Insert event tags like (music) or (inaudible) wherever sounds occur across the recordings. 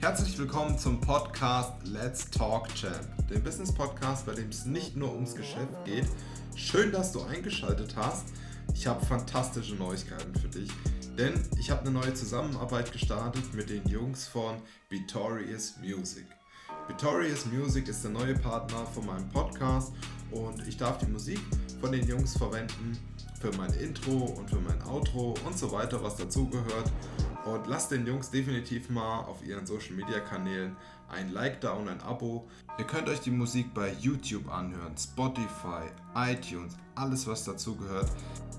Herzlich willkommen zum Podcast Let's Talk Champ, dem Business Podcast, bei dem es nicht nur ums Geschäft geht. Schön, dass du eingeschaltet hast. Ich habe fantastische Neuigkeiten für dich, denn ich habe eine neue Zusammenarbeit gestartet mit den Jungs von Victorious Music. Victorious Music ist der neue Partner von meinem Podcast und ich darf die Musik von den Jungs verwenden für mein Intro und für mein Outro und so weiter, was dazugehört. Und lasst den Jungs definitiv mal auf ihren Social Media Kanälen ein Like da und ein Abo. Ihr könnt euch die Musik bei YouTube anhören, Spotify, iTunes, alles was dazugehört.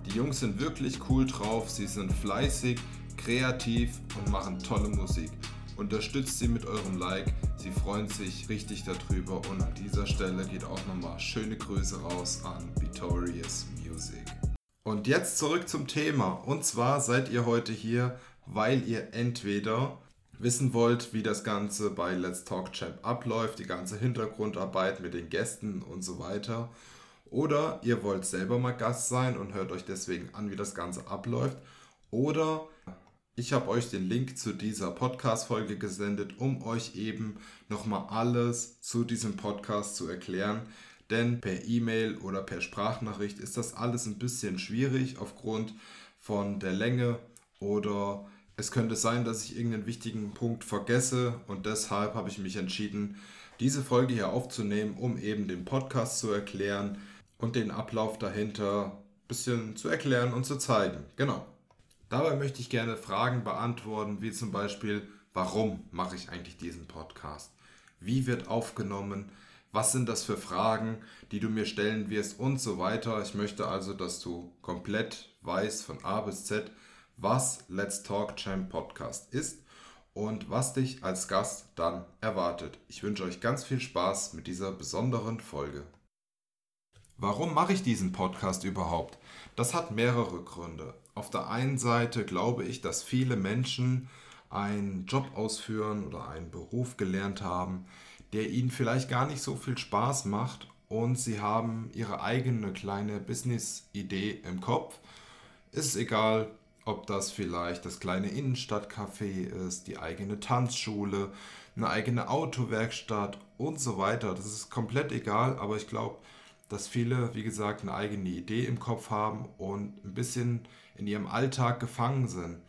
Die Jungs sind wirklich cool drauf, sie sind fleißig, kreativ und machen tolle Musik. Unterstützt sie mit eurem Like, sie freuen sich richtig darüber und an dieser Stelle geht auch nochmal schöne Grüße raus an Victorious Music. Und jetzt zurück zum Thema. Und zwar seid ihr heute hier, weil ihr entweder wissen wollt, wie das Ganze bei Let's Talk Champ abläuft, die ganze Hintergrundarbeit mit den Gästen und so weiter. Oder ihr wollt selber mal Gast sein und hört euch deswegen an, wie das Ganze abläuft. Oder ich habe euch den Link zu dieser Podcast-Folge gesendet, um euch eben nochmal alles zu diesem Podcast zu erklären. Denn per E-Mail oder per Sprachnachricht ist das alles ein bisschen schwierig aufgrund von der Länge oder es könnte sein, dass ich irgendeinen wichtigen Punkt vergesse und deshalb habe ich mich entschieden, diese Folge hier aufzunehmen, um eben den Podcast zu erklären und den Ablauf dahinter ein bisschen zu erklären und zu zeigen. Genau. Dabei möchte ich gerne Fragen beantworten, wie zum Beispiel, warum mache ich eigentlich diesen Podcast? Wie wird aufgenommen? Was sind das für Fragen, die du mir stellen wirst und so weiter. Ich möchte also, dass du komplett weißt von A bis Z, was Let's Talk Champ Podcast ist und was dich als Gast dann erwartet. Ich wünsche euch ganz viel Spaß mit dieser besonderen Folge. Warum mache ich diesen Podcast überhaupt? Das hat mehrere Gründe. Auf der einen Seite glaube ich, dass viele Menschen einen Job ausführen oder einen Beruf gelernt haben, der ihnen vielleicht gar nicht so viel Spaß macht und sie haben ihre eigene kleine Business-Idee im Kopf. Ist egal, ob das vielleicht das kleine Innenstadtcafé ist, die eigene Tanzschule, eine eigene Autowerkstatt und so weiter. Das ist komplett egal, aber ich glaube, dass viele, wie gesagt, eine eigene Idee im Kopf haben und ein bisschen in ihrem Alltag gefangen sind,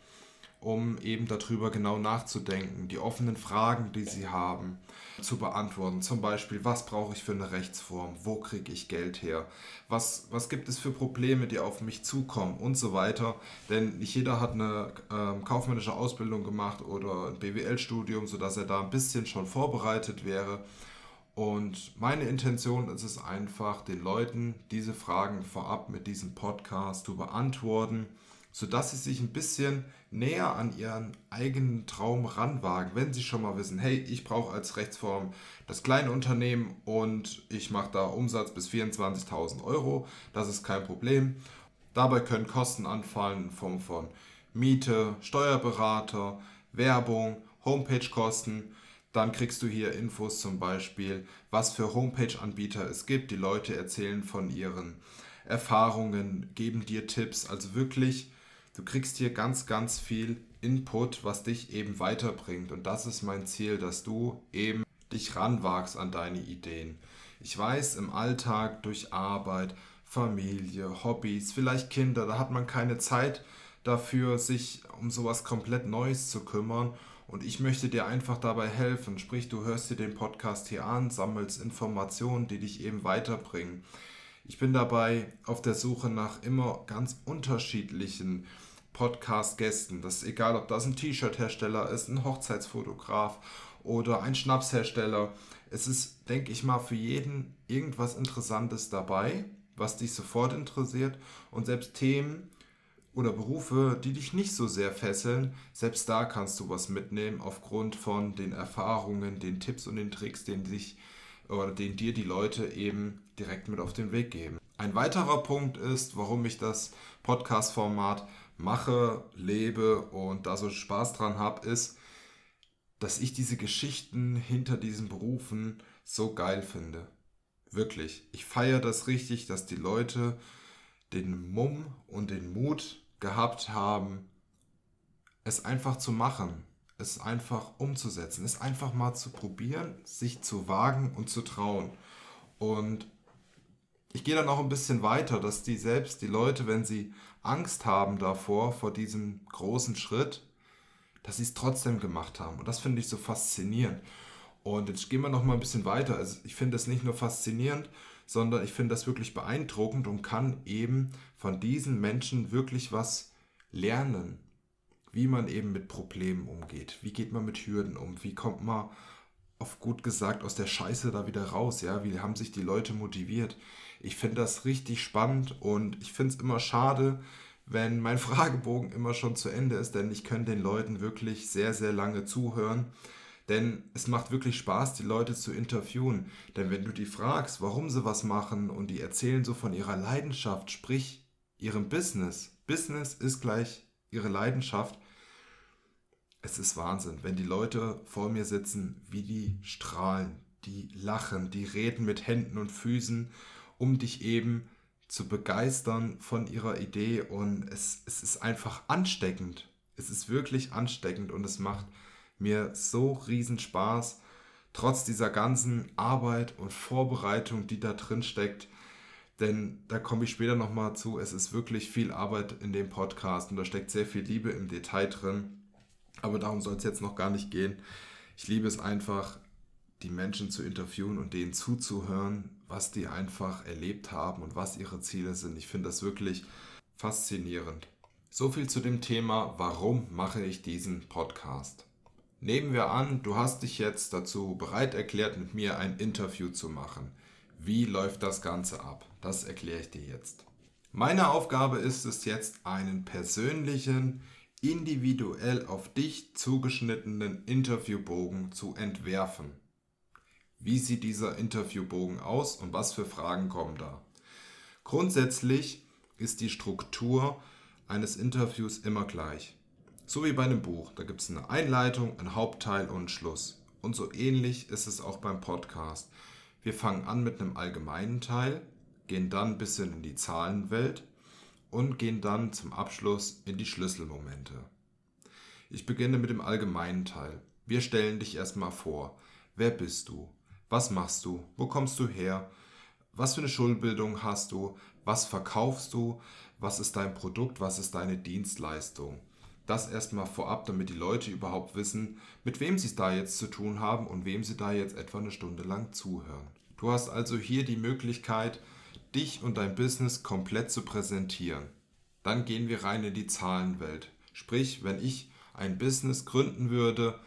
um eben darüber genau nachzudenken, die offenen Fragen, die sie haben, zu beantworten. Zum Beispiel, was brauche ich für eine Rechtsform? Wo kriege ich Geld her? Was, was gibt es für Probleme, die auf mich zukommen und so weiter? Denn nicht jeder hat eine äh, kaufmännische Ausbildung gemacht oder ein BWL-Studium, sodass er da ein bisschen schon vorbereitet wäre. Und meine Intention ist es einfach, den Leuten diese Fragen vorab mit diesem Podcast zu beantworten sodass sie sich ein bisschen näher an ihren eigenen Traum ranwagen, wenn sie schon mal wissen, hey, ich brauche als Rechtsform das kleine Unternehmen und ich mache da Umsatz bis 24.000 Euro, das ist kein Problem. Dabei können Kosten anfallen in Form von Miete, Steuerberater, Werbung, Homepage-Kosten. Dann kriegst du hier Infos zum Beispiel, was für Homepage-Anbieter es gibt. Die Leute erzählen von ihren Erfahrungen, geben dir Tipps. Also wirklich Du kriegst hier ganz, ganz viel Input, was dich eben weiterbringt. Und das ist mein Ziel, dass du eben dich ranwagst an deine Ideen. Ich weiß, im Alltag durch Arbeit, Familie, Hobbys, vielleicht Kinder, da hat man keine Zeit dafür, sich um sowas komplett Neues zu kümmern. Und ich möchte dir einfach dabei helfen. Sprich, du hörst dir den Podcast hier an, sammelst Informationen, die dich eben weiterbringen. Ich bin dabei auf der Suche nach immer ganz unterschiedlichen Podcast-Gästen. Das ist egal, ob das ein T-Shirt-Hersteller ist, ein Hochzeitsfotograf oder ein Schnapshersteller. Es ist, denke ich mal, für jeden irgendwas Interessantes dabei, was dich sofort interessiert. Und selbst Themen oder Berufe, die dich nicht so sehr fesseln, selbst da kannst du was mitnehmen aufgrund von den Erfahrungen, den Tipps und den Tricks, den sich oder den dir die Leute eben direkt mit auf den Weg geben. Ein weiterer Punkt ist, warum ich das Podcast-Format mache, lebe und da so Spaß dran habe, ist, dass ich diese Geschichten hinter diesen Berufen so geil finde. Wirklich. Ich feiere das richtig, dass die Leute den Mumm und den Mut gehabt haben, es einfach zu machen, es einfach umzusetzen, es einfach mal zu probieren, sich zu wagen und zu trauen. Und ich gehe dann auch ein bisschen weiter, dass die selbst, die Leute, wenn sie Angst haben davor, vor diesem großen Schritt, dass sie es trotzdem gemacht haben. Und das finde ich so faszinierend. Und jetzt gehen wir noch mal ein bisschen weiter. Also ich finde das nicht nur faszinierend, sondern ich finde das wirklich beeindruckend und kann eben von diesen Menschen wirklich was lernen, wie man eben mit Problemen umgeht. Wie geht man mit Hürden um? Wie kommt man auf gut gesagt aus der Scheiße da wieder raus? Ja, wie haben sich die Leute motiviert? Ich finde das richtig spannend und ich finde es immer schade, wenn mein (laughs) Fragebogen immer schon zu Ende ist, denn ich könnte den Leuten wirklich sehr, sehr lange zuhören. Denn es macht wirklich Spaß, die Leute zu interviewen. Denn wenn du die fragst, warum sie was machen und die erzählen so von ihrer Leidenschaft, sprich ihrem Business. Business ist gleich ihre Leidenschaft. Es ist Wahnsinn, wenn die Leute vor mir sitzen, wie die strahlen, die lachen, die reden mit Händen und Füßen, um dich eben zu begeistern von ihrer Idee. Und es, es ist einfach ansteckend. Es ist wirklich ansteckend und es macht mir so riesen Spaß, trotz dieser ganzen Arbeit und Vorbereitung, die da drin steckt. Denn da komme ich später nochmal zu. Es ist wirklich viel Arbeit in dem Podcast und da steckt sehr viel Liebe im Detail drin. Aber darum soll es jetzt noch gar nicht gehen. Ich liebe es einfach, die Menschen zu interviewen und denen zuzuhören, was die einfach erlebt haben und was ihre Ziele sind. Ich finde das wirklich faszinierend. So viel zu dem Thema, warum mache ich diesen Podcast. Nehmen wir an, du hast dich jetzt dazu bereit erklärt, mit mir ein Interview zu machen. Wie läuft das Ganze ab? Das erkläre ich dir jetzt. Meine Aufgabe ist es jetzt, einen persönlichen, individuell auf dich zugeschnittenen Interviewbogen zu entwerfen. Wie sieht dieser Interviewbogen aus und was für Fragen kommen da? Grundsätzlich ist die Struktur eines Interviews immer gleich. So wie bei einem Buch. Da gibt es eine Einleitung, ein Hauptteil und einen Schluss. Und so ähnlich ist es auch beim Podcast. Wir fangen an mit einem allgemeinen Teil, gehen dann ein bisschen in die Zahlenwelt und gehen dann zum Abschluss in die Schlüsselmomente. Ich beginne mit dem allgemeinen Teil. Wir stellen dich erstmal vor. Wer bist du? Was machst du? Wo kommst du her? Was für eine Schulbildung hast du? Was verkaufst du? Was ist dein Produkt? Was ist deine Dienstleistung? Das erstmal vorab, damit die Leute überhaupt wissen, mit wem sie es da jetzt zu tun haben und wem sie da jetzt etwa eine Stunde lang zuhören. Du hast also hier die Möglichkeit, dich und dein Business komplett zu präsentieren. Dann gehen wir rein in die Zahlenwelt. Sprich, wenn ich ein Business gründen würde,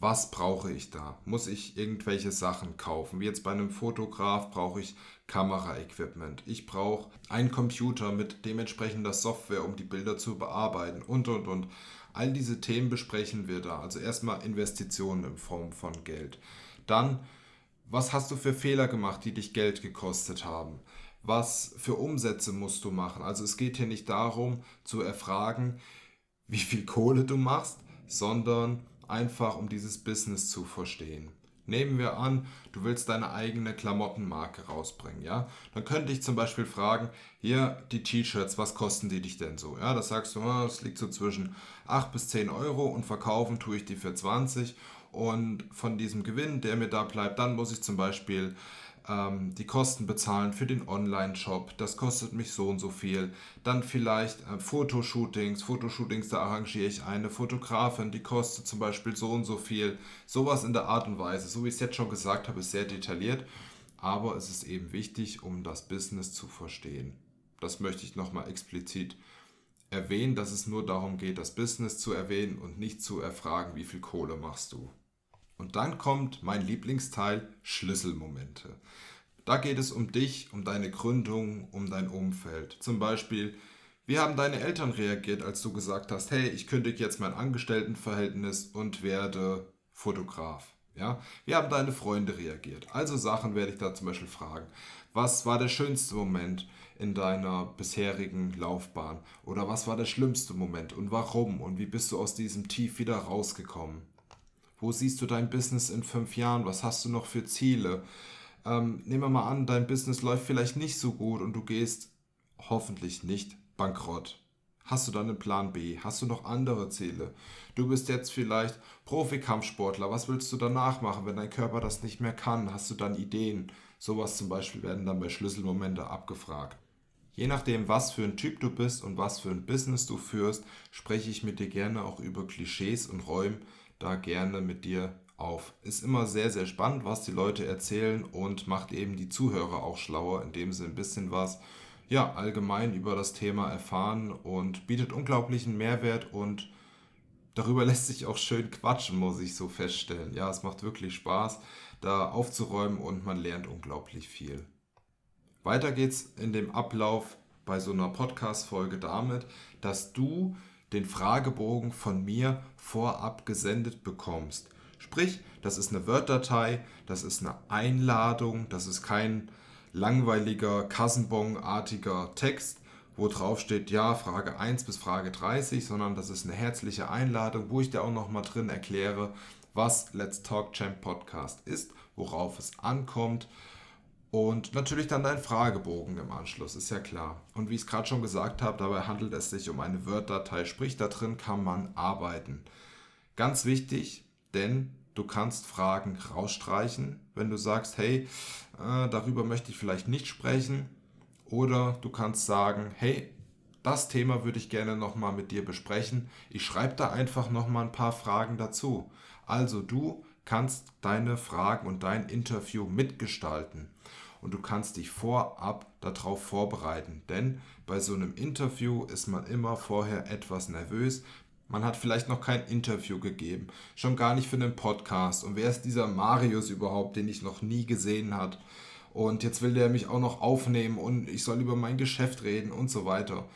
was brauche ich da? Muss ich irgendwelche Sachen kaufen? Wie jetzt bei einem Fotograf brauche ich Kameraequipment. Ich brauche einen Computer mit dementsprechender Software, um die Bilder zu bearbeiten und und und. All diese Themen besprechen wir da. Also erstmal Investitionen in Form von Geld. Dann, was hast du für Fehler gemacht, die dich Geld gekostet haben? Was für Umsätze musst du machen? Also es geht hier nicht darum zu erfragen, wie viel Kohle du machst, sondern einfach um dieses Business zu verstehen. Nehmen wir an, du willst deine eigene Klamottenmarke rausbringen, ja? Dann könnte ich zum Beispiel fragen, hier die T-Shirts, was kosten die dich denn so? Ja, das sagst du, ah, das liegt so zwischen 8 bis 10 Euro und verkaufen tue ich die für 20 und von diesem Gewinn, der mir da bleibt, dann muss ich zum Beispiel ähm, die Kosten bezahlen für den Online-Shop, das kostet mich so und so viel. Dann vielleicht äh, Fotoshootings, Fotoshootings, da arrangiere ich eine Fotografin, die kostet zum Beispiel so und so viel. Sowas in der Art und Weise. So wie ich es jetzt schon gesagt habe, ist sehr detailliert, aber es ist eben wichtig, um das Business zu verstehen. Das möchte ich nochmal explizit erwähnen, dass es nur darum geht, das Business zu erwähnen und nicht zu erfragen, wie viel Kohle machst du. Und dann kommt mein Lieblingsteil Schlüsselmomente. Da geht es um dich, um deine Gründung, um dein Umfeld. Zum Beispiel, wie haben deine Eltern reagiert, als du gesagt hast, hey, ich kündige jetzt mein Angestelltenverhältnis und werde Fotograf? Ja? Wie haben deine Freunde reagiert? Also Sachen werde ich da zum Beispiel fragen. Was war der schönste Moment in deiner bisherigen Laufbahn? Oder was war der schlimmste Moment und warum? Und wie bist du aus diesem Tief wieder rausgekommen? Wo siehst du dein Business in fünf Jahren? Was hast du noch für Ziele? Ähm, nehmen wir mal an, dein Business läuft vielleicht nicht so gut und du gehst hoffentlich nicht bankrott. Hast du dann einen Plan B? Hast du noch andere Ziele? Du bist jetzt vielleicht Profikampfsportler. Was willst du danach machen, wenn dein Körper das nicht mehr kann? Hast du dann Ideen? Sowas zum Beispiel werden dann bei Schlüsselmomente abgefragt. Je nachdem, was für ein Typ du bist und was für ein Business du führst, spreche ich mit dir gerne auch über Klischees und räume da gerne mit dir auf. Ist immer sehr, sehr spannend, was die Leute erzählen und macht eben die Zuhörer auch schlauer, indem sie ein bisschen was ja, allgemein über das Thema erfahren und bietet unglaublichen Mehrwert und darüber (laughs) lässt sich auch schön quatschen, muss ich so feststellen. Ja, es macht wirklich Spaß, da aufzuräumen und man lernt unglaublich viel. Weiter geht's in dem Ablauf bei so einer Podcast-Folge damit, dass du den Fragebogen von mir vorab gesendet bekommst. Sprich, das ist eine Word-Datei, das ist eine Einladung, das ist kein langweiliger, Kassenbon-artiger Text, wo drauf steht, ja, Frage 1 bis Frage 30, sondern das ist eine herzliche Einladung, wo ich dir auch nochmal drin erkläre, was Let's Talk Champ Podcast ist, worauf es ankommt und natürlich dann dein Fragebogen im Anschluss, ist ja klar. Und wie ich es gerade schon gesagt habe, dabei handelt es sich um eine Word-Datei, sprich da drin kann man arbeiten. Ganz wichtig, denn Du kannst Fragen rausstreichen, wenn du sagst, hey, äh, darüber möchte ich vielleicht nicht sprechen. Oder du kannst sagen, hey, das Thema würde ich gerne nochmal mit dir besprechen. Ich schreibe da einfach nochmal ein paar Fragen dazu. Also du kannst deine Fragen und dein Interview mitgestalten. Und du kannst dich vorab darauf vorbereiten. Denn bei so einem Interview ist man immer vorher etwas nervös, man hat vielleicht noch kein Interview gegeben, schon gar nicht für einen Podcast. Und wer ist dieser Marius überhaupt, den ich noch nie gesehen hat? Und jetzt will der mich auch noch aufnehmen und ich soll über mein Geschäft reden und so weiter.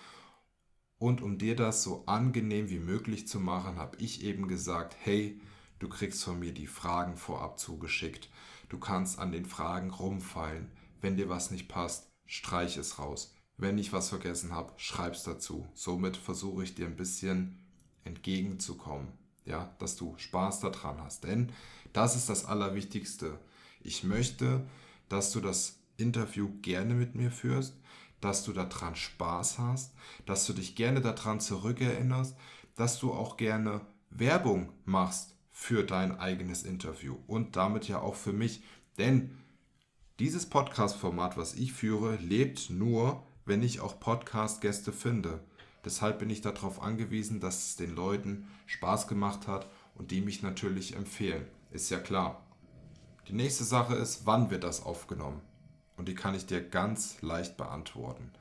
Und um dir das so angenehm wie möglich zu machen, habe ich eben gesagt, hey, du kriegst von mir die Fragen vorab zugeschickt. Du kannst an den Fragen rumfallen. Wenn dir was nicht passt, streich es raus. Wenn ich was vergessen habe, schreib's dazu. Somit versuche ich dir ein bisschen entgegenzukommen. Ja, dass du Spaß daran hast. Denn das ist das Allerwichtigste. Ich möchte, dass du das Interview gerne mit mir führst, dass du daran Spaß hast, dass du dich gerne daran zurückerinnerst, dass du auch gerne Werbung machst für dein eigenes Interview und damit ja auch für mich. Denn dieses Podcast-Format, was ich führe, lebt nur, wenn ich auch Podcast-Gäste finde. Deshalb bin ich darauf angewiesen, dass es den Leuten Spaß gemacht hat und die mich natürlich empfehlen. Ist ja klar. Die nächste Sache ist, wann wird das aufgenommen? Und die kann ich dir ganz leicht beantworten.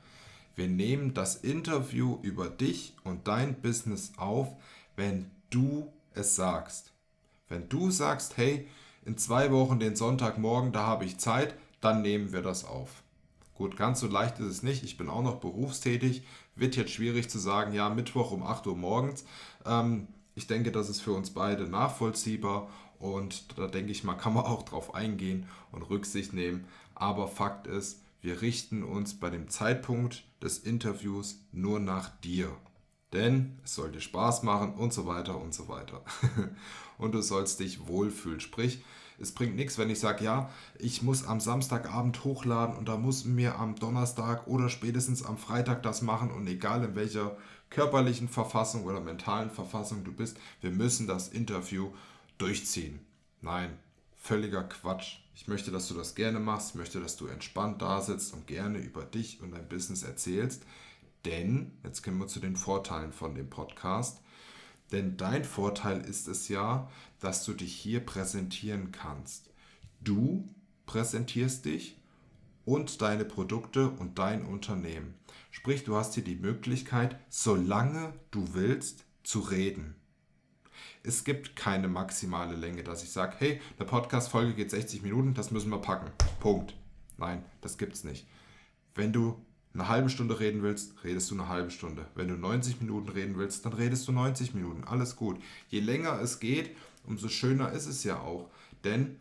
Wir nehmen das Interview über dich und dein Business auf, wenn du es sagst. Wenn du sagst, hey, in zwei Wochen den Sonntagmorgen, da habe ich Zeit, dann nehmen wir das auf. Gut, ganz so leicht ist es nicht. Ich bin auch noch berufstätig. Wird jetzt schwierig zu sagen, ja, Mittwoch um 8 Uhr morgens. Ähm, ich denke, das ist für uns beide nachvollziehbar und da denke ich mal, (laughs) kann man auch drauf eingehen und Rücksicht nehmen. Aber Fakt ist, wir richten uns bei dem Zeitpunkt des Interviews nur nach dir. Denn es soll dir Spaß machen und so weiter und so weiter. (laughs) und du sollst dich wohlfühlen. Sprich, es bringt nichts, wenn ich sage, ja, ich muss am Samstagabend hochladen und da muss mir am Donnerstag oder spätestens am Freitag das machen und egal in welcher körperlichen Verfassung oder mentalen Verfassung du bist, wir müssen das Interview durchziehen. Nein, völliger Quatsch. Ich möchte, dass du das gerne machst, ich möchte, dass du entspannt da sitzt und gerne über dich und dein Business erzählst. Denn, jetzt kommen wir zu den Vorteilen von dem Podcast. Denn dein Vorteil ist es ja, dass du dich hier präsentieren kannst. Du präsentierst dich und deine Produkte und dein Unternehmen. Sprich, du hast hier die Möglichkeit, solange du willst, zu reden. Es gibt keine maximale Länge, dass ich sage, hey, eine Podcast-Folge geht 60 Minuten, das müssen wir packen. Punkt. Nein, das gibt's nicht. Wenn du eine halbe Stunde reden willst, redest du eine halbe Stunde. Wenn du 90 Minuten reden willst, dann redest du 90 Minuten. Alles gut. Je länger es geht, umso schöner ist es ja auch. Denn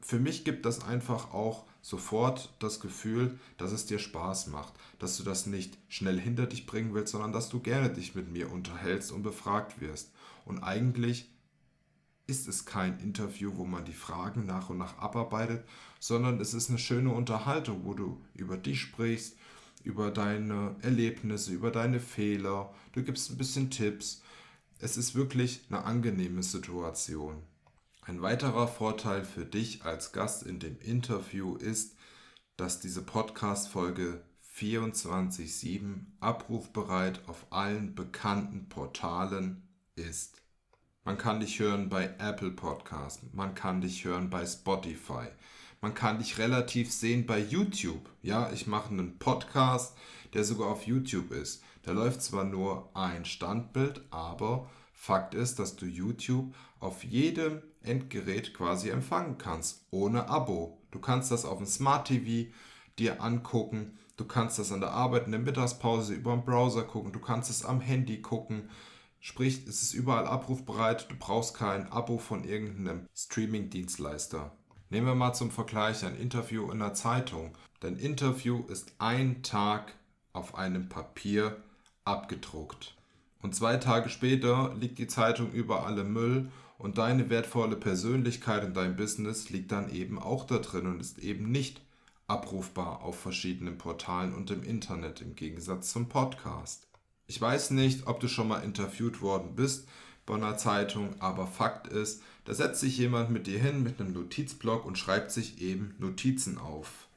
für mich gibt das einfach auch sofort das Gefühl, dass es dir Spaß macht, dass du das nicht schnell hinter dich bringen willst, sondern dass du gerne dich mit mir unterhältst und befragt wirst. Und eigentlich ist es kein Interview, wo man die Fragen nach und nach abarbeitet, sondern es ist eine schöne Unterhaltung, wo du über dich sprichst, über deine Erlebnisse, über deine Fehler, du gibst ein bisschen Tipps. Es ist wirklich eine angenehme Situation. Ein weiterer Vorteil für dich als Gast in dem Interview ist, dass diese Podcast-Folge 24-7 abrufbereit auf allen bekannten Portalen ist. Man kann dich hören bei Apple Podcast, man kann dich hören bei Spotify, man kann dich relativ sehen bei YouTube. Ja, ich mache einen Podcast, der sogar auf YouTube ist. Da läuft zwar nur ein Standbild, aber Fakt ist, dass du YouTube auf jedem Endgerät quasi empfangen kannst, ohne Abo. Du kannst das auf dem Smart TV dir angucken, du kannst das an der Arbeit in der Mittagspause über den Browser gucken, du kannst es am Handy gucken. Sprich, es ist überall abrufbereit, du brauchst kein Abo von irgendeinem Streaming-Dienstleister. Nehmen wir mal zum Vergleich ein Interview in der Zeitung. Dein Interview ist ein Tag auf einem Papier abgedruckt. Und zwei Tage später liegt die Zeitung überall im Müll und deine wertvolle Persönlichkeit in deinem Business liegt dann eben auch da drin und ist eben nicht abrufbar auf verschiedenen Portalen und im Internet im Gegensatz zum Podcast. Ich weiß nicht, ob du schon mal interviewt worden bist bei einer Zeitung, aber Fakt ist, da setzt sich jemand mit dir hin mit einem Notizblock und schreibt sich eben Notizen auf.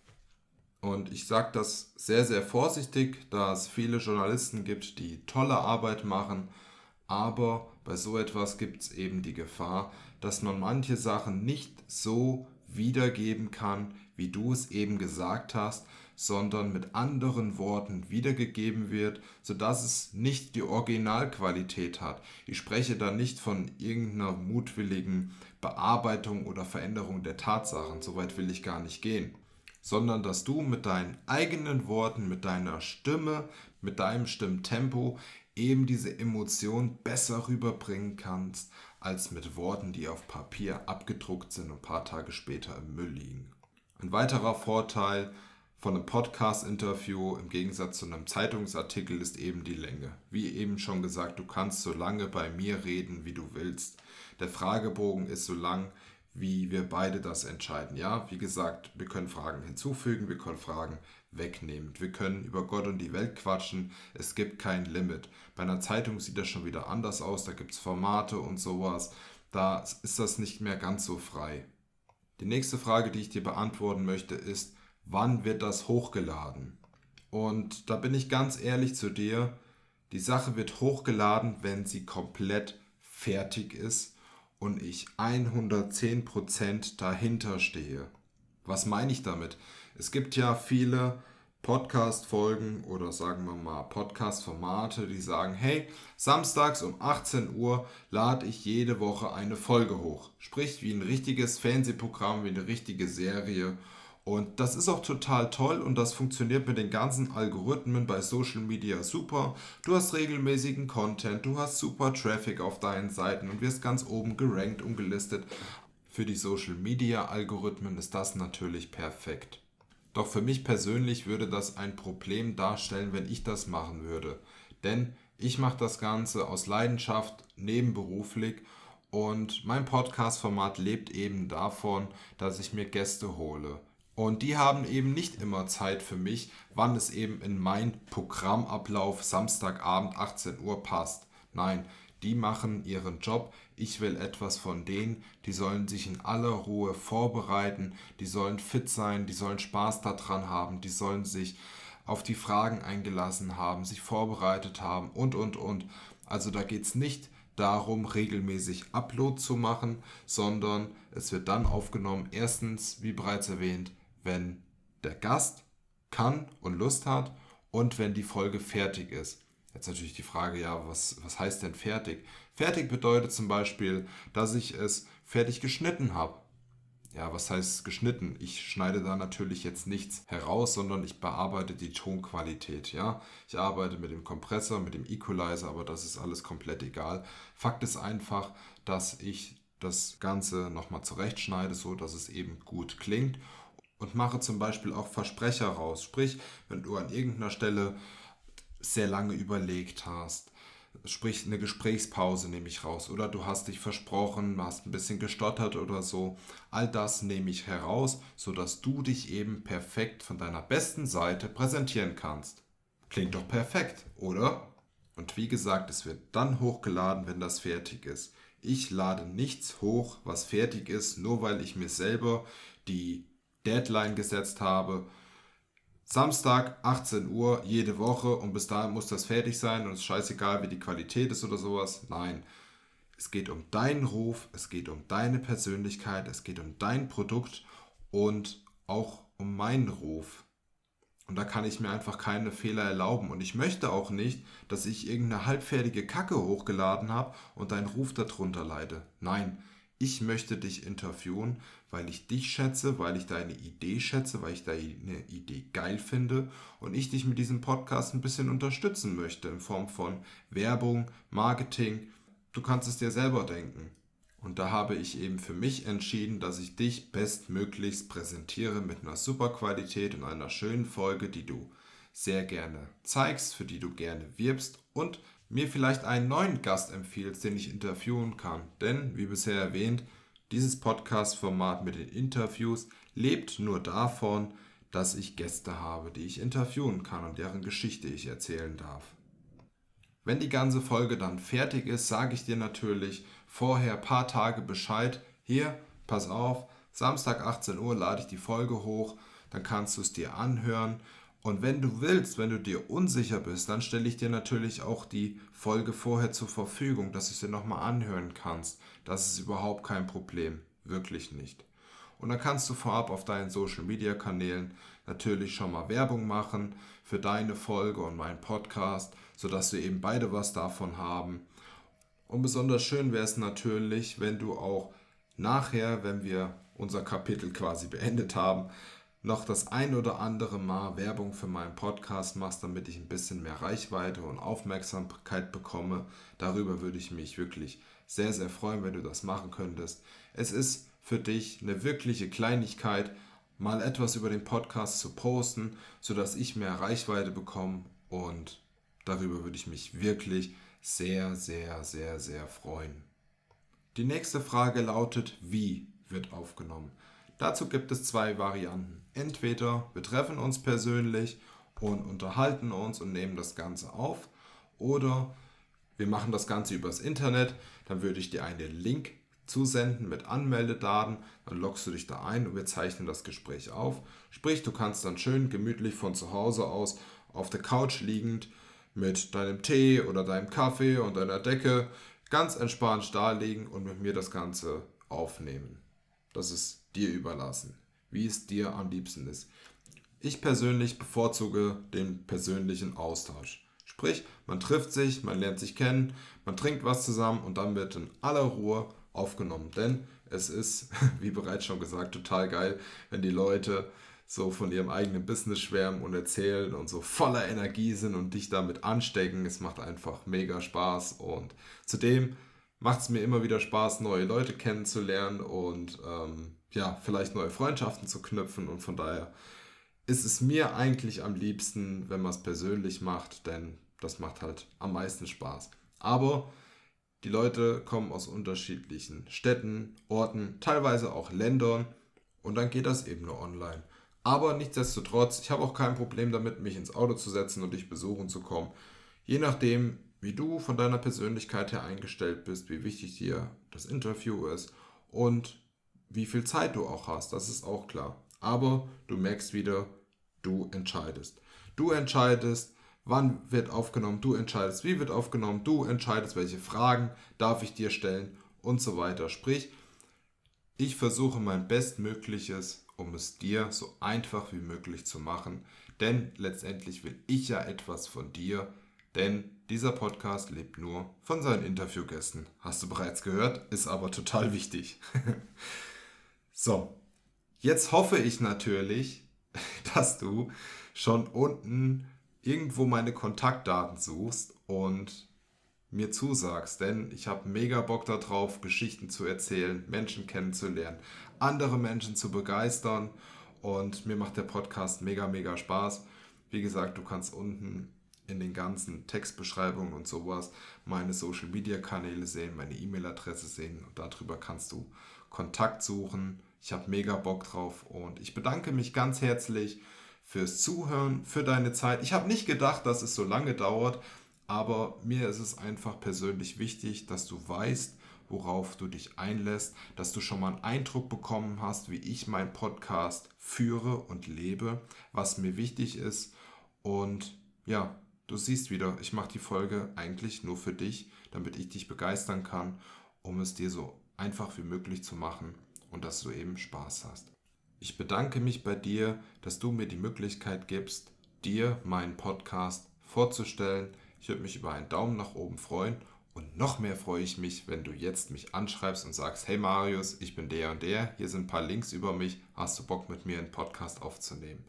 Und ich sage das sehr, sehr vorsichtig, da es viele Journalisten gibt, die tolle Arbeit machen, aber bei so etwas gibt es eben die Gefahr, dass man manche Sachen nicht so wiedergeben kann, wie du es eben gesagt hast, sondern mit anderen Worten wiedergegeben wird, sodass es nicht die Originalqualität hat. Ich spreche da nicht von irgendeiner mutwilligen Bearbeitung oder Veränderung der Tatsachen, soweit will ich gar nicht gehen sondern dass du mit deinen eigenen Worten, mit deiner Stimme, mit deinem Stimmtempo eben diese Emotion besser rüberbringen kannst, als mit Worten, die auf Papier abgedruckt sind und ein paar Tage später im Müll liegen. Ein weiterer Vorteil von einem Podcast-Interview im Gegensatz zu einem Zeitungsartikel ist eben die Länge. Wie eben schon gesagt, du kannst so lange bei mir reden, wie du willst. Der Fragebogen ist so lang, wie wir beide das entscheiden. Ja, wie gesagt, wir können Fragen hinzufügen, wir können Fragen wegnehmen. Wir können über Gott und die Welt quatschen. Es gibt kein Limit. Bei einer Zeitung sieht das schon wieder anders aus. Da gibt es Formate und sowas. Da ist das nicht mehr ganz so frei. Die nächste Frage, die ich dir beantworten möchte, ist, wann wird das hochgeladen? Und da bin ich ganz ehrlich zu dir. Die Sache wird hochgeladen, wenn sie komplett fertig ist und ich 110% dahinter stehe. Was meine ich damit? Es gibt ja viele Podcast-Folgen oder sagen wir mal Podcast-Formate, die sagen, hey, samstags um 18 Uhr lade ich jede Woche eine Folge hoch. Sprich, wie ein richtiges Fernsehprogramm, wie eine richtige Serie und das ist auch total toll und das funktioniert mit den ganzen Algorithmen bei Social Media super. Du hast regelmäßigen Content, du hast super Traffic auf deinen Seiten und wirst ganz oben gerankt und gelistet. Für die Social Media Algorithmen ist das natürlich perfekt. Doch für mich persönlich würde das ein Problem darstellen, wenn ich das machen würde. Denn ich mache das Ganze aus Leidenschaft, nebenberuflich und mein Podcast-Format lebt eben davon, dass ich mir Gäste hole. Und die haben eben nicht immer Zeit für mich, wann es eben in mein Programmablauf Samstagabend 18 Uhr passt. Nein, die machen ihren Job. Ich will etwas von denen. Die sollen sich in aller Ruhe vorbereiten. Die sollen fit sein. Die sollen Spaß daran haben. Die sollen sich auf die Fragen eingelassen haben, sich vorbereitet haben und, und, und. Also da geht es nicht darum, regelmäßig Upload zu machen, sondern es wird dann aufgenommen. Erstens, wie bereits erwähnt, wenn der Gast kann und Lust hat und wenn die Folge fertig ist. Jetzt natürlich die Frage, ja, was, was heißt denn fertig? Fertig bedeutet zum Beispiel, dass ich es fertig geschnitten habe. Ja, was heißt geschnitten? Ich schneide da natürlich jetzt nichts heraus, sondern ich bearbeite die Tonqualität. Ja, ich arbeite mit dem Kompressor, mit dem Equalizer, aber das ist alles komplett egal. Fakt ist einfach, dass ich das Ganze nochmal zurechtschneide, so dass es eben gut klingt und mache zum Beispiel auch Versprecher raus. Sprich, wenn du an irgendeiner Stelle sehr lange überlegt hast, sprich eine Gesprächspause nehme ich raus oder du hast dich versprochen, hast ein bisschen gestottert oder so. All das nehme ich heraus, sodass du dich eben perfekt von deiner besten Seite präsentieren kannst. Klingt doch perfekt, oder? Und wie gesagt, es wird dann hochgeladen, wenn das fertig ist. Ich lade nichts hoch, was fertig ist, nur weil ich mir selber die Deadline gesetzt habe, Samstag 18 Uhr jede Woche und bis dahin muss das fertig sein und es ist scheißegal, wie die Qualität ist oder sowas. Nein, es geht um deinen Ruf, es geht um deine Persönlichkeit, es geht um dein Produkt und auch um meinen Ruf. Und da kann ich mir einfach keine Fehler erlauben. Und ich möchte auch nicht, dass ich irgendeine halbfertige Kacke hochgeladen habe und dein Ruf darunter leide. Nein, ich möchte dich interviewen, weil ich dich schätze, weil ich deine Idee schätze, weil ich deine Idee geil finde und ich dich mit diesem Podcast ein bisschen unterstützen möchte in Form von Werbung, Marketing. Du kannst es dir selber denken. Und da habe ich eben für mich entschieden, dass ich dich bestmöglichst präsentiere mit einer super Qualität und einer schönen Folge, die du sehr gerne zeigst, für die du gerne wirbst und mir vielleicht einen neuen Gast empfiehlst, den ich interviewen kann. Denn, wie bisher erwähnt, dieses Podcast-Format mit den Interviews lebt nur davon, dass ich Gäste habe, die ich interviewen kann und deren Geschichte ich erzählen darf. Wenn die ganze Folge dann fertig ist, sage ich dir natürlich vorher ein paar Tage Bescheid. Hier, pass auf, Samstag 18 Uhr lade ich die Folge hoch, dann kannst du es dir anhören und wenn du willst, wenn du dir unsicher bist, dann stelle ich dir natürlich auch die Folge vorher zur Verfügung, dass du sie nochmal anhören kannst. Das ist überhaupt kein Problem. Wirklich nicht. Und dann kannst du vorab auf deinen Social Media Kanälen natürlich schon mal Werbung machen für deine Folge und meinen Podcast, sodass wir eben beide was davon haben. Und besonders schön wäre es natürlich, wenn du auch nachher, wenn wir unser Kapitel quasi beendet haben, noch das ein oder andere Mal Werbung für meinen Podcast machst, damit ich ein bisschen mehr Reichweite und Aufmerksamkeit bekomme. Darüber würde ich mich wirklich sehr, sehr freuen, wenn du das machen könntest. Es ist für dich eine wirkliche Kleinigkeit, mal etwas über den Podcast zu posten, sodass ich mehr Reichweite bekomme und darüber würde ich mich wirklich sehr, sehr, sehr, sehr freuen. Die nächste Frage lautet, wie wird aufgenommen? Dazu gibt es zwei Varianten. Entweder wir treffen uns persönlich und unterhalten uns und nehmen das Ganze auf oder wir machen das Ganze übers Internet. Dann würde ich dir einen Link zusenden mit Anmeldedaten. Dann loggst du dich da ein und wir zeichnen das Gespräch auf. Sprich, du kannst dann schön gemütlich von zu Hause aus auf der Couch liegend mit deinem Tee oder deinem Kaffee und deiner Decke ganz entspannt da liegen und mit mir das Ganze aufnehmen. Das ist dir überlassen wie es dir am liebsten ist. Ich persönlich bevorzuge den persönlichen Austausch. Sprich, man trifft sich, man lernt sich kennen, man trinkt was zusammen und dann wird in aller Ruhe aufgenommen. Denn es ist, (laughs) wie bereits schon gesagt, total geil, wenn die Leute so von ihrem eigenen Business schwärmen und erzählen und so voller Energie sind und dich damit anstecken. Es macht einfach mega Spaß und zudem macht es mir immer wieder Spaß, neue Leute kennenzulernen und ähm, ja, vielleicht neue Freundschaften zu knüpfen und von daher ist es mir eigentlich am liebsten, wenn man es persönlich macht, denn das macht halt am meisten Spaß. Aber die Leute kommen aus unterschiedlichen Städten, Orten, teilweise auch Ländern und dann geht das eben nur online. Aber nichtsdestotrotz, ich habe auch kein Problem damit, mich ins Auto zu setzen und dich besuchen zu kommen. Je nachdem, wie du von deiner Persönlichkeit her eingestellt bist, wie wichtig dir das Interview ist und wie viel Zeit du auch hast, das ist auch klar. Aber du merkst wieder, du entscheidest. Du entscheidest, wann wird aufgenommen, du entscheidest, wie wird aufgenommen, du entscheidest, welche Fragen darf ich dir stellen und so weiter. Sprich, ich versuche mein Bestmögliches, um es dir so einfach wie möglich zu machen, denn letztendlich will ich ja etwas von dir, denn dieser Podcast lebt nur von seinen Interviewgästen. Hast du bereits gehört, ist aber total wichtig. (laughs) So, jetzt hoffe ich natürlich, (laughs) dass du schon unten irgendwo meine Kontaktdaten suchst und mir zusagst, denn ich habe mega Bock darauf, Geschichten zu erzählen, Menschen kennenzulernen, andere Menschen zu begeistern und mir macht der Podcast mega, mega Spaß. Wie gesagt, du kannst unten in den ganzen Textbeschreibungen und sowas meine Social Media Kanäle sehen, meine E-Mail-Adresse sehen und darüber kannst du Kontakt suchen. Ich habe mega Bock drauf und ich bedanke mich ganz herzlich fürs Zuhören, für deine Zeit. Ich habe nicht gedacht, dass es so lange dauert, aber mir ist es einfach persönlich wichtig, dass du weißt, worauf du dich einlässt, dass du schon mal einen Eindruck bekommen hast, wie ich meinen Podcast führe und lebe, was mir wichtig ist. Und ja, du siehst wieder, ich mache die Folge eigentlich nur für dich, damit ich dich begeistern kann, um es dir so einfach wie möglich zu machen und dass du eben Spaß hast. Ich bedanke mich bei dir, dass du mir die Möglichkeit gibst, dir meinen Podcast vorzustellen. Ich würde mich über einen Daumen nach oben freuen und noch mehr freue ich mich, wenn du jetzt mich anschreibst und sagst, hey Marius, ich bin der und der, hier sind ein paar Links über mich, hast du Bock mit mir einen Podcast aufzunehmen?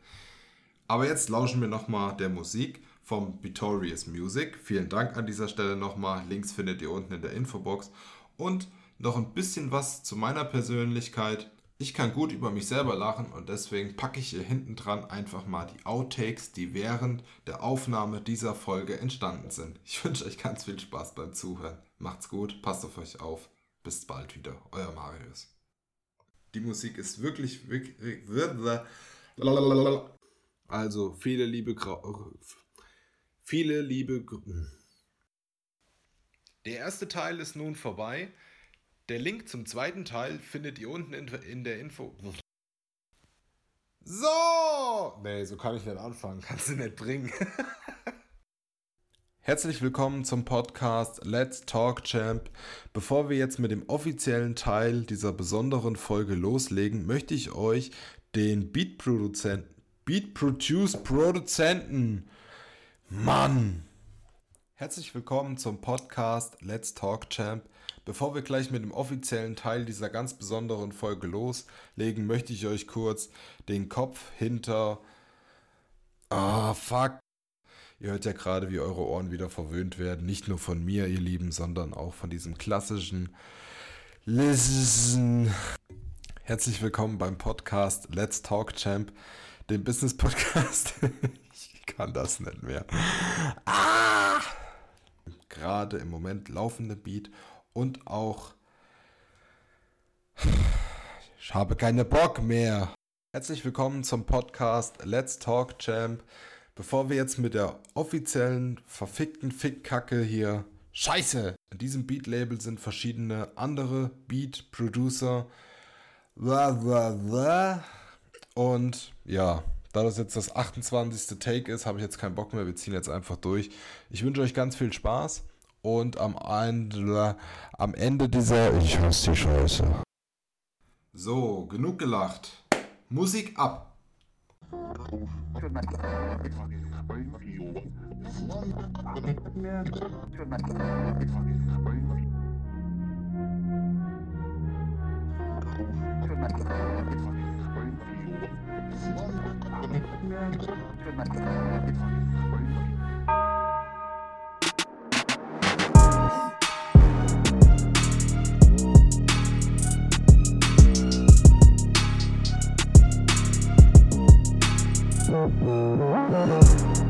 Aber jetzt lauschen wir nochmal der Musik vom Victorious Music. Vielen Dank an dieser Stelle nochmal. Links findet ihr unten in der Infobox. Und noch ein bisschen was zu meiner Persönlichkeit. Ich kann gut über mich selber lachen und deswegen packe ich hier hinten dran einfach mal die Outtakes, die während der Aufnahme dieser Folge entstanden sind. Ich (laughs) wünsche euch ganz viel Spaß beim Zuhören. Macht's gut, passt auf euch auf. Bis bald wieder, euer Marius. Die Musik ist wirklich, wirklich also viele liebe viele liebe Der erste Teil ist nun vorbei. Der Link zum zweiten Teil findet ihr unten in, der Info. So! Nee, so kann ich nicht anfangen. (laughs) Kannst du nicht bringen. (laughs) Herzlich willkommen zum Podcast Let's Talk Champ. Bevor wir jetzt mit dem offiziellen Teil dieser besonderen Folge loslegen, möchte ich euch den Beat-Produzenten, Beat-Produce-Produzenten, Mann! Herzlich willkommen zum Podcast Let's Talk Champ. Bevor wir gleich mit dem offiziellen Teil dieser ganz besonderen Folge loslegen, möchte ich euch kurz den Kopf hinter. Ah, oh, fuck. Ihr hört ja gerade, wie eure Ohren wieder verwöhnt werden. Nicht nur von mir, ihr Lieben, sondern auch von diesem klassischen Listen. Herzlich willkommen beim Podcast Let's Talk Champ, dem Business Podcast. (laughs) ich kann das nicht mehr. Ah! Gerade im Moment laufende Beat und auch ich habe keine Bock mehr. Herzlich willkommen zum Podcast Let's Talk Champ. Bevor wir jetzt mit der offiziellen verfickten Fickkacke hier Scheiße! In diesem Beat-Label sind verschiedene andere Beat-Producer. Und ja, da das jetzt das 28. Take ist, habe ich jetzt keinen Bock mehr. Wir ziehen jetzt einfach durch. Ich wünsche euch ganz viel Spaß. Und am Ende, am Ende dieser Ich hasse die Scheiße. So, genug gelacht. Musik ab. Thank